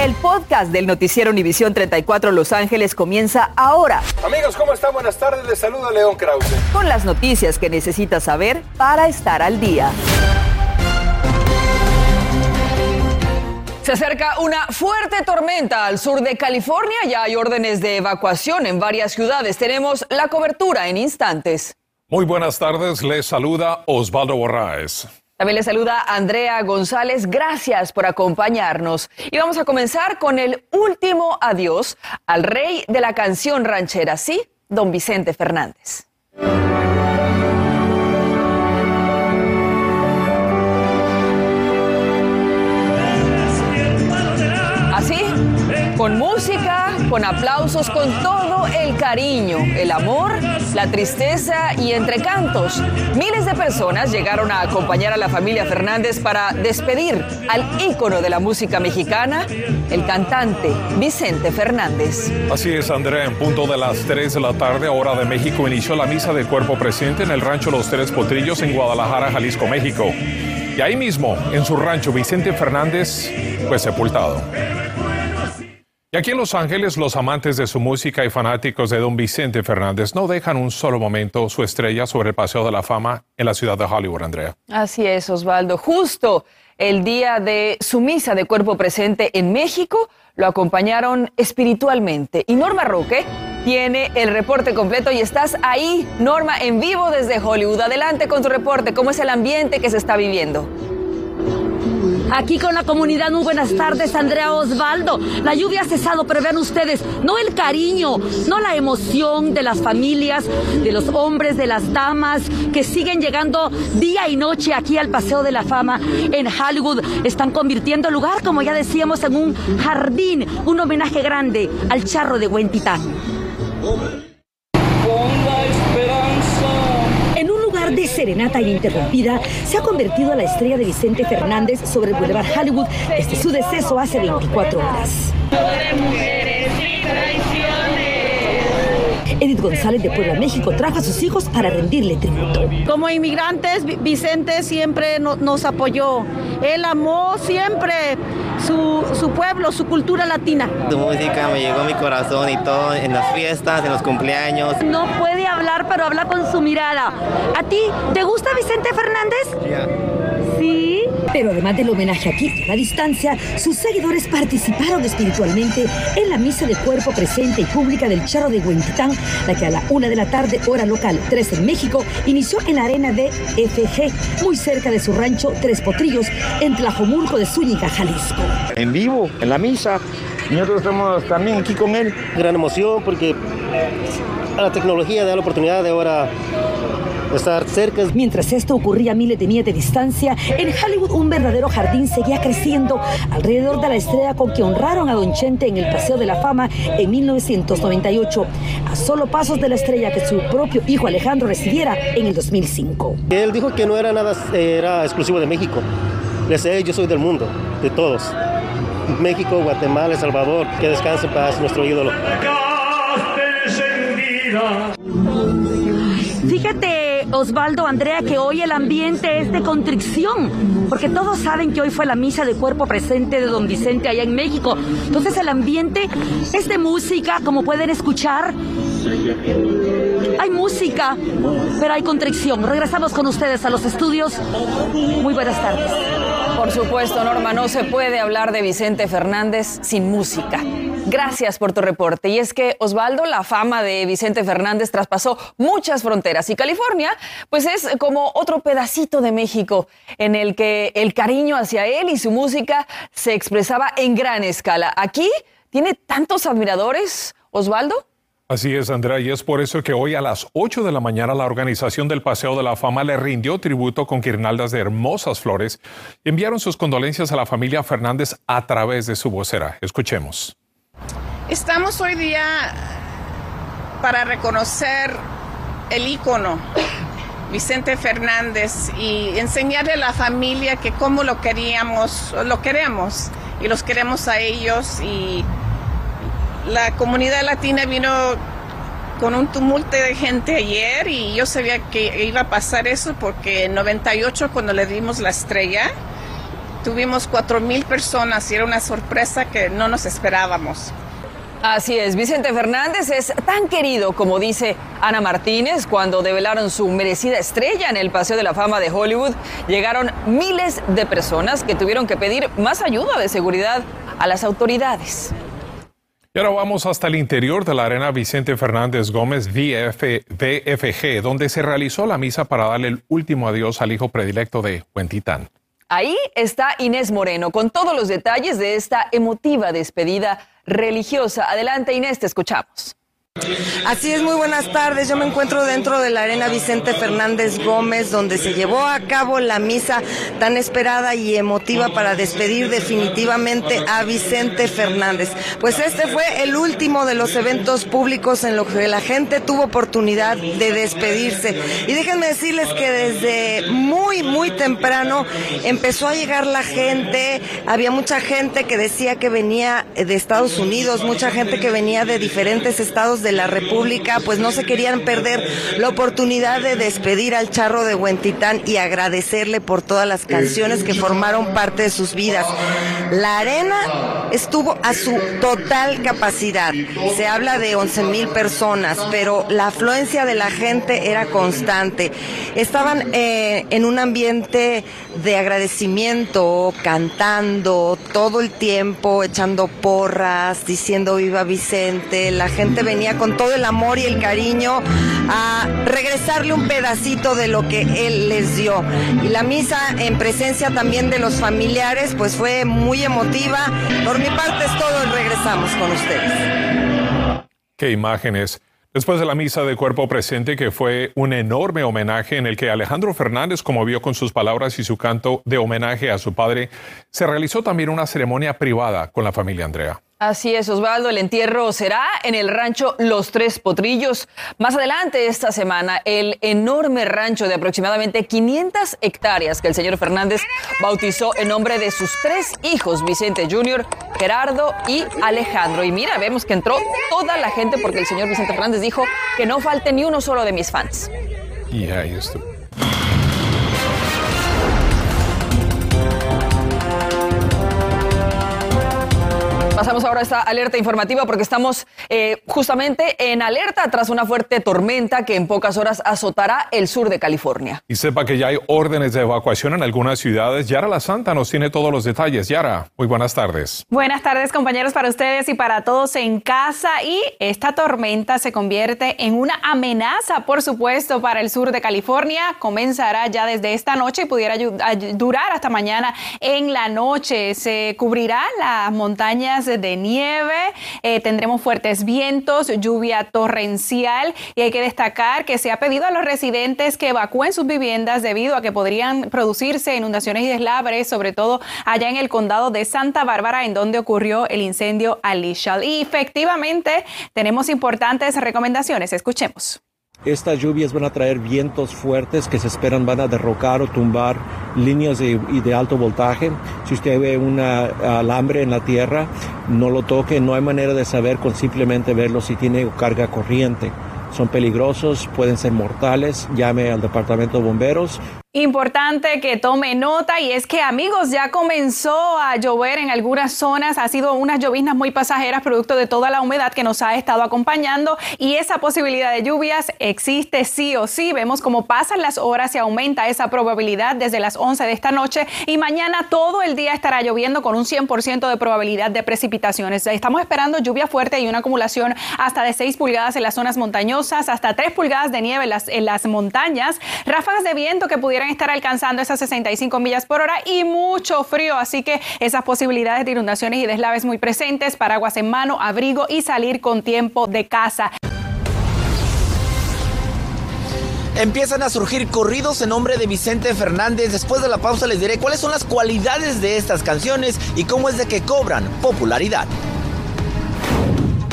El podcast del noticiero Univisión 34 Los Ángeles comienza ahora. Amigos, ¿cómo están? Buenas tardes. Les saluda León Krause. Con las noticias que necesitas saber para estar al día. Se acerca una fuerte tormenta al sur de California. Ya hay órdenes de evacuación en varias ciudades. Tenemos la cobertura en instantes. Muy buenas tardes. Les saluda Osvaldo Borraes. También le saluda Andrea González. Gracias por acompañarnos. Y vamos a comenzar con el último adiós al rey de la canción ranchera, sí, don Vicente Fernández. Con música, con aplausos, con todo el cariño, el amor, la tristeza y entre cantos, miles de personas llegaron a acompañar a la familia Fernández para despedir al ícono de la música mexicana, el cantante Vicente Fernández. Así es, Andrea, en punto de las 3 de la tarde, hora de México, inició la misa de cuerpo presente en el rancho Los Tres Potrillos en Guadalajara, Jalisco, México. Y ahí mismo, en su rancho, Vicente Fernández fue sepultado. Y aquí en Los Ángeles, los amantes de su música y fanáticos de don Vicente Fernández no dejan un solo momento su estrella sobre el Paseo de la Fama en la ciudad de Hollywood, Andrea. Así es, Osvaldo. Justo el día de su misa de cuerpo presente en México, lo acompañaron espiritualmente. Y Norma Roque tiene el reporte completo y estás ahí, Norma, en vivo desde Hollywood. Adelante con tu reporte. ¿Cómo es el ambiente que se está viviendo? Aquí con la comunidad, muy buenas tardes, Andrea Osvaldo. La lluvia ha cesado, pero vean ustedes, no el cariño, no la emoción de las familias, de los hombres, de las damas que siguen llegando día y noche aquí al Paseo de la Fama en Hollywood. Están convirtiendo el lugar, como ya decíamos, en un jardín, un homenaje grande al charro de Huentitán. En un lugar de serenata ininterrumpida, se ha convertido a la estrella de Vicente Fernández sobre el Boulevard Hollywood desde su deceso hace 24 horas. Edith González de Puebla, México, trajo a sus hijos para rendirle tributo. Como inmigrantes, Vi- Vicente siempre no- nos apoyó. Él amó siempre su, su pueblo, su cultura latina. Tu música me llegó a mi corazón y todo en las fiestas, en los cumpleaños. No puede hablar, pero habla con su mirada. ¿A ti te gusta Vicente Fernández? Sí. Pero además del homenaje aquí y a la distancia, sus seguidores participaron espiritualmente en la misa de cuerpo presente y pública del Charro de Huentitán, la que a la una de la tarde, hora local 3 en México, inició en la arena de FG, muy cerca de su rancho Tres Potrillos, en Tlajomulco de Zúñiga, Jalisco. en vivo, en la misa. Y nosotros estamos también aquí con él. gran emoción porque a la tecnología da la oportunidad de ahora estar cerca. Mientras esto ocurría a miles de millas de distancia, en Hollywood un verdadero jardín seguía creciendo alrededor de la estrella con que honraron a Don Chente en el Paseo de la Fama en 1998, a solo pasos de la estrella que su propio hijo Alejandro recibiera en el 2005. Él dijo que no era nada, era exclusivo de México. Le sé, yo soy del mundo, de todos. México, Guatemala, El Salvador, que descanse en paz nuestro ídolo. Fíjate, Osvaldo, Andrea, que hoy el ambiente es de contrición, porque todos saben que hoy fue la misa de cuerpo presente de don Vicente allá en México. Entonces el ambiente es de música, como pueden escuchar. Hay música, pero hay contrición. Regresamos con ustedes a los estudios. Muy buenas tardes. Por supuesto, Norma, no se puede hablar de Vicente Fernández sin música. Gracias por tu reporte. Y es que, Osvaldo, la fama de Vicente Fernández traspasó muchas fronteras y California, pues es como otro pedacito de México en el que el cariño hacia él y su música se expresaba en gran escala. Aquí tiene tantos admiradores, Osvaldo. Así es, Andrea, y es por eso que hoy a las 8 de la mañana la organización del Paseo de la Fama le rindió tributo con guirnaldas de hermosas flores y enviaron sus condolencias a la familia Fernández a través de su vocera. Escuchemos. Estamos hoy día para reconocer el ícono Vicente Fernández y enseñarle a la familia que cómo lo queríamos, lo queremos y los queremos a ellos y la comunidad latina vino con un tumulto de gente ayer y yo sabía que iba a pasar eso porque en 98 cuando le dimos la estrella tuvimos cuatro mil personas y era una sorpresa que no nos esperábamos. Así es, Vicente Fernández es tan querido como dice Ana Martínez cuando develaron su merecida estrella en el Paseo de la Fama de Hollywood. Llegaron miles de personas que tuvieron que pedir más ayuda de seguridad a las autoridades. Y ahora vamos hasta el interior de la arena Vicente Fernández Gómez VFG, donde se realizó la misa para darle el último adiós al hijo predilecto de Huentitán. Ahí está Inés Moreno con todos los detalles de esta emotiva despedida religiosa. Adelante Inés, te escuchamos. Así es, muy buenas tardes. Yo me encuentro dentro de la Arena Vicente Fernández Gómez, donde se llevó a cabo la misa tan esperada y emotiva para despedir definitivamente a Vicente Fernández. Pues este fue el último de los eventos públicos en los que la gente tuvo oportunidad de despedirse. Y déjenme decirles que desde muy, muy temprano empezó a llegar la gente. Había mucha gente que decía que venía de Estados Unidos, mucha gente que venía de diferentes estados de la República, pues no se querían perder la oportunidad de despedir al charro de Huentitán y agradecerle por todas las canciones que formaron parte de sus vidas. La arena estuvo a su total capacidad. Se habla de 11 mil personas, pero la afluencia de la gente era constante. Estaban eh, en un ambiente de agradecimiento, cantando todo el tiempo, echando porras, diciendo viva Vicente. La gente venía con todo el amor y el cariño a regresarle un pedacito de lo que él les dio. Y la misa en presencia también de los familiares pues fue muy emotiva. Por mi parte es todo y regresamos con ustedes. Qué imágenes. Después de la misa de cuerpo presente, que fue un enorme homenaje en el que Alejandro Fernández conmovió con sus palabras y su canto de homenaje a su padre, se realizó también una ceremonia privada con la familia Andrea. Así es, Osvaldo. El entierro será en el rancho Los Tres Potrillos. Más adelante esta semana, el enorme rancho de aproximadamente 500 hectáreas que el señor Fernández bautizó en nombre de sus tres hijos, Vicente Jr., Gerardo y Alejandro. Y mira, vemos que entró toda la gente porque el señor Vicente Fernández dijo que no falte ni uno solo de mis fans. Y ahí estuvo. Pasamos ahora a esta alerta informativa porque estamos eh, justamente en alerta tras una fuerte tormenta que en pocas horas azotará el sur de California. Y sepa que ya hay órdenes de evacuación en algunas ciudades. Yara La Santa nos tiene todos los detalles. Yara, muy buenas tardes. Buenas tardes compañeros para ustedes y para todos en casa. Y esta tormenta se convierte en una amenaza, por supuesto, para el sur de California. Comenzará ya desde esta noche y pudiera durar hasta mañana en la noche. Se cubrirá las montañas de nieve, eh, tendremos fuertes vientos, lluvia torrencial y hay que destacar que se ha pedido a los residentes que evacúen sus viviendas debido a que podrían producirse inundaciones y deslabres, sobre todo allá en el condado de Santa Bárbara, en donde ocurrió el incendio Alicia. Y efectivamente tenemos importantes recomendaciones. Escuchemos. Estas lluvias van a traer vientos fuertes que se esperan van a derrocar o tumbar líneas de, alto voltaje. Si usted ve un alambre en la tierra, no lo toque. No hay manera de saber con simplemente verlo si tiene carga corriente. Son peligrosos, pueden ser mortales. Llame al departamento de bomberos Importante que tome nota y es que amigos ya comenzó a llover en algunas zonas, ha sido unas lloviznas muy pasajeras producto de toda la humedad que nos ha estado acompañando y esa posibilidad de lluvias existe sí o sí. Vemos cómo pasan las horas y aumenta esa probabilidad desde las 11 de esta noche y mañana todo el día estará lloviendo con un 100% de probabilidad de precipitaciones. Estamos esperando lluvia fuerte y una acumulación hasta de 6 pulgadas en las zonas montañosas, hasta 3 pulgadas de nieve en las, montañas, ráfagas de viento que pudieran estar alcanzando esas 65 millas por hora y mucho frío, así que esas posibilidades de inundaciones y deslaves muy presentes, paraguas en mano, abrigo y salir con tiempo de casa. Empiezan a surgir corridos en nombre de Vicente Fernández. Después de la pausa les diré cuáles son las cualidades de estas canciones y cómo es de que cobran popularidad.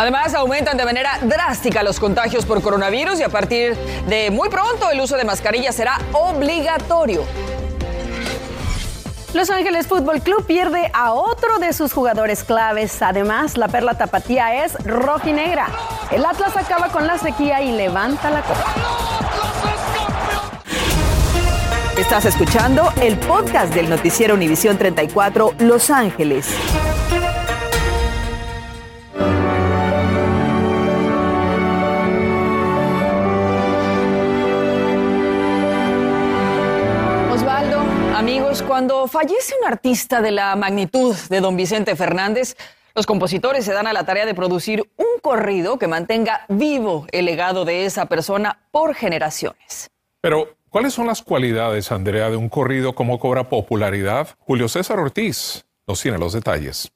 Además, aumentan de manera drástica los contagios por coronavirus y a partir de muy pronto el uso de mascarilla será obligatorio. Los Ángeles Fútbol Club pierde a otro de sus jugadores claves. Además, la perla tapatía es rojinegra. El Atlas acaba con la sequía y levanta la copa. Estás escuchando el podcast del noticiero Univisión 34 Los Ángeles. Amigos, cuando fallece un artista de la magnitud de don Vicente Fernández, los compositores se dan a la tarea de producir un corrido que mantenga vivo el legado de esa persona por generaciones. Pero, ¿cuáles son las cualidades, Andrea, de un corrido como cobra popularidad? Julio César Ortiz nos tiene los detalles.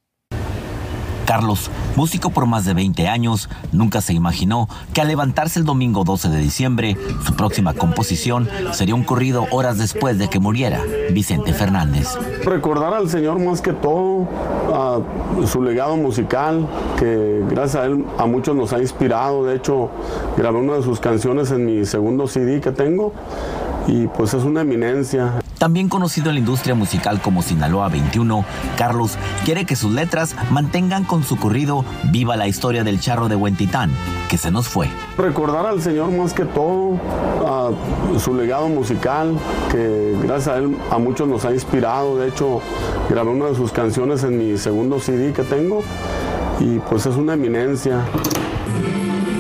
Carlos, músico por más de 20 años, nunca se imaginó que al levantarse el domingo 12 de diciembre, su próxima composición sería un corrido horas después de que muriera Vicente Fernández. Recordar al Señor más que todo, a su legado musical, que gracias a él a muchos nos ha inspirado. De hecho, grabé una de sus canciones en mi segundo CD que tengo y pues es una eminencia. También conocido en la industria musical como Sinaloa 21, Carlos quiere que sus letras mantengan con su corrido viva la historia del charro de Huentitán, que se nos fue. Recordar al Señor más que todo, a su legado musical, que gracias a él a muchos nos ha inspirado. De hecho, grabé una de sus canciones en mi segundo CD que tengo y pues es una eminencia.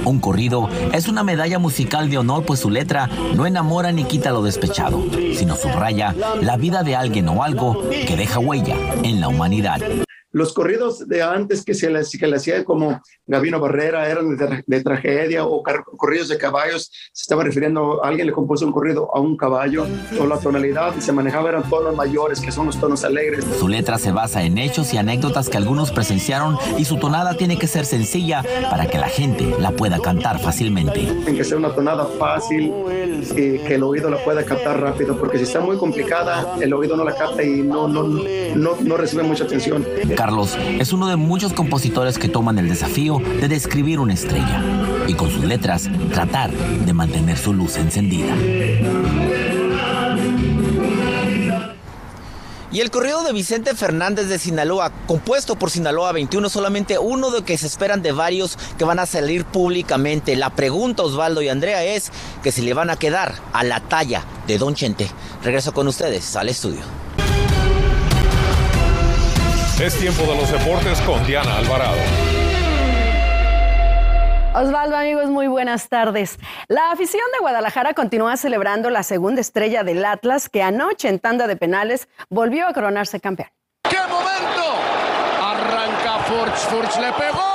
Un corrido es una medalla musical de honor, pues su letra no enamora ni quita lo despechado, sino subraya la vida de alguien o algo que deja huella en la humanidad. Los corridos de antes que se le, que le hacía como Gavino Barrera eran de, de tragedia o corridos de caballos, se estaba refiriendo, a alguien le compuso un corrido a un caballo o la tonalidad se manejaba eran tonos mayores, que son los tonos alegres. Su letra se basa en hechos y anécdotas que algunos presenciaron y su tonada tiene que ser sencilla para que la gente la pueda cantar fácilmente. Tiene que ser una tonada fácil y que el oído la pueda captar rápido, porque si está muy complicada, el oído no la capta y no, no, no, no recibe mucha atención. Carlos es uno de muchos compositores que toman el desafío de describir una estrella y con sus letras tratar de mantener su luz encendida. Y el corrido de Vicente Fernández de Sinaloa, compuesto por Sinaloa 21, solamente uno de que se esperan de varios que van a salir públicamente. La pregunta, Osvaldo y Andrea, es que si le van a quedar a la talla de Don Chente. Regreso con ustedes al estudio. Es tiempo de los deportes con Diana Alvarado. Osvaldo, amigos, muy buenas tardes. La afición de Guadalajara continúa celebrando la segunda estrella del Atlas, que anoche en tanda de penales volvió a coronarse campeón. ¡Qué momento! Arranca Furch, Furch le pegó.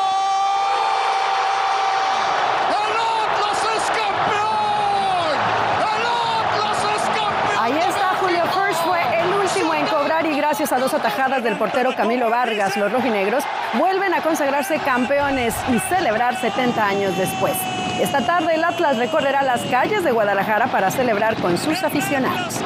Ahí está Julio Furch, fue el último en cobrar y gracias a dos atajadas del portero Camilo Vargas, los rojinegros vuelven a consagrarse campeones y celebrar 70 años después. Esta tarde el Atlas recorrerá las calles de Guadalajara para celebrar con sus aficionados.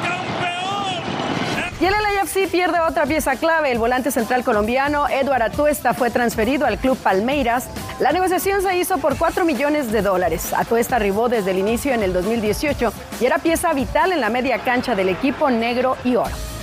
Y el LAFC pierde otra pieza clave. El volante central colombiano Eduard Atuesta fue transferido al club Palmeiras. La negociación se hizo por 4 millones de dólares. Atuesta arribó desde el inicio en el 2018 y era pieza vital en la media cancha del equipo negro y oro.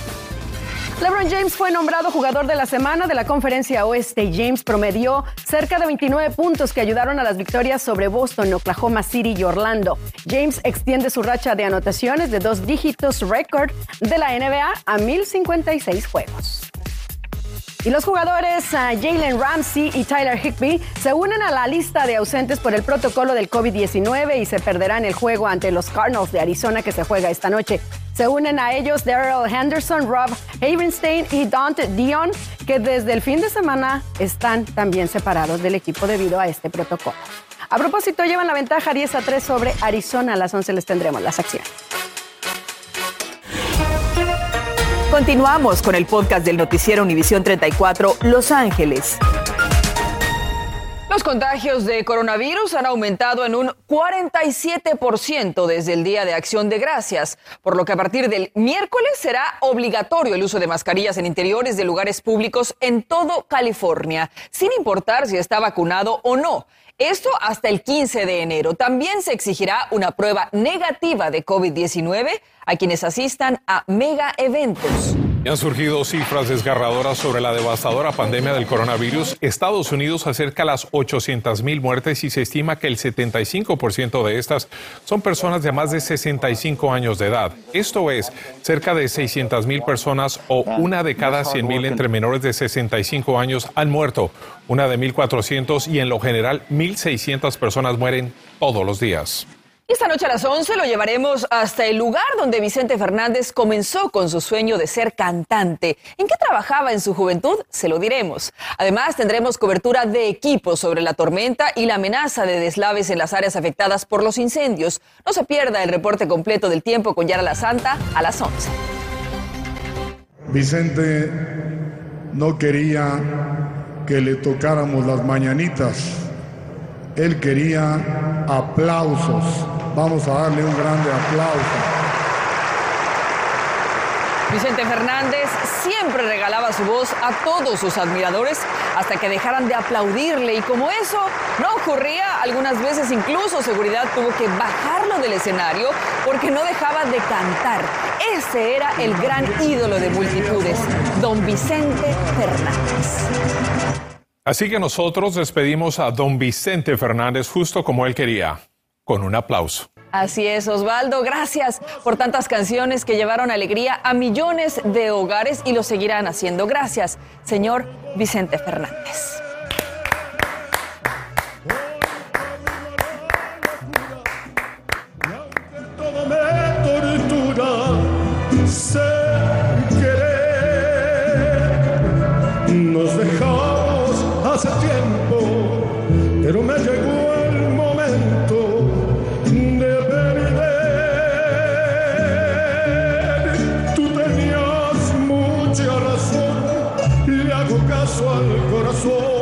LeBron James fue nombrado jugador de la semana de la conferencia oeste. James promedió cerca de 29 puntos que ayudaron a las victorias sobre Boston, Oklahoma City y Orlando. James extiende su racha de anotaciones de dos dígitos récord de la NBA a 1056 juegos. Y los jugadores uh, Jalen Ramsey y Tyler Higby se unen a la lista de ausentes por el protocolo del COVID-19 y se perderán el juego ante los Cardinals de Arizona que se juega esta noche. Se unen a ellos Daryl Henderson, Rob Havenstein y Dante Dion, que desde el fin de semana están también separados del equipo debido a este protocolo. A propósito, llevan la ventaja 10 a 3 sobre Arizona. A las 11 les tendremos las acciones. Continuamos con el podcast del noticiero Univisión 34 Los Ángeles. Los contagios de coronavirus han aumentado en un 47% desde el Día de Acción de Gracias, por lo que a partir del miércoles será obligatorio el uso de mascarillas en interiores de lugares públicos en todo California, sin importar si está vacunado o no. Esto hasta el 15 de enero. También se exigirá una prueba negativa de COVID-19 a quienes asistan a mega eventos. Han surgido cifras desgarradoras sobre la devastadora pandemia del coronavirus. Estados Unidos acerca a las 800 mil muertes y se estima que el 75% de estas son personas de más de 65 años de edad. Esto es, cerca de 600 mil personas o una de cada 100 mil entre menores de 65 años han muerto. Una de 1.400 y en lo general 1.600 personas mueren todos los días. Esta noche a las 11 lo llevaremos hasta el lugar donde Vicente Fernández comenzó con su sueño de ser cantante. ¿En qué trabajaba en su juventud? Se lo diremos. Además, tendremos cobertura de equipo sobre la tormenta y la amenaza de deslaves en las áreas afectadas por los incendios. No se pierda el reporte completo del tiempo con Yara La Santa a las 11. Vicente no quería que le tocáramos las mañanitas. Él quería aplausos. Vamos a darle un grande aplauso. Vicente Fernández siempre regalaba su voz a todos sus admiradores hasta que dejaran de aplaudirle y como eso no ocurría, algunas veces incluso seguridad tuvo que bajarlo del escenario porque no dejaba de cantar. Ese era el gran ídolo de multitudes, don Vicente Fernández. Así que nosotros despedimos a don Vicente Fernández justo como él quería, con un aplauso. Así es, Osvaldo. Gracias por tantas canciones que llevaron alegría a millones de hogares y lo seguirán haciendo. Gracias, señor Vicente Fernández. Al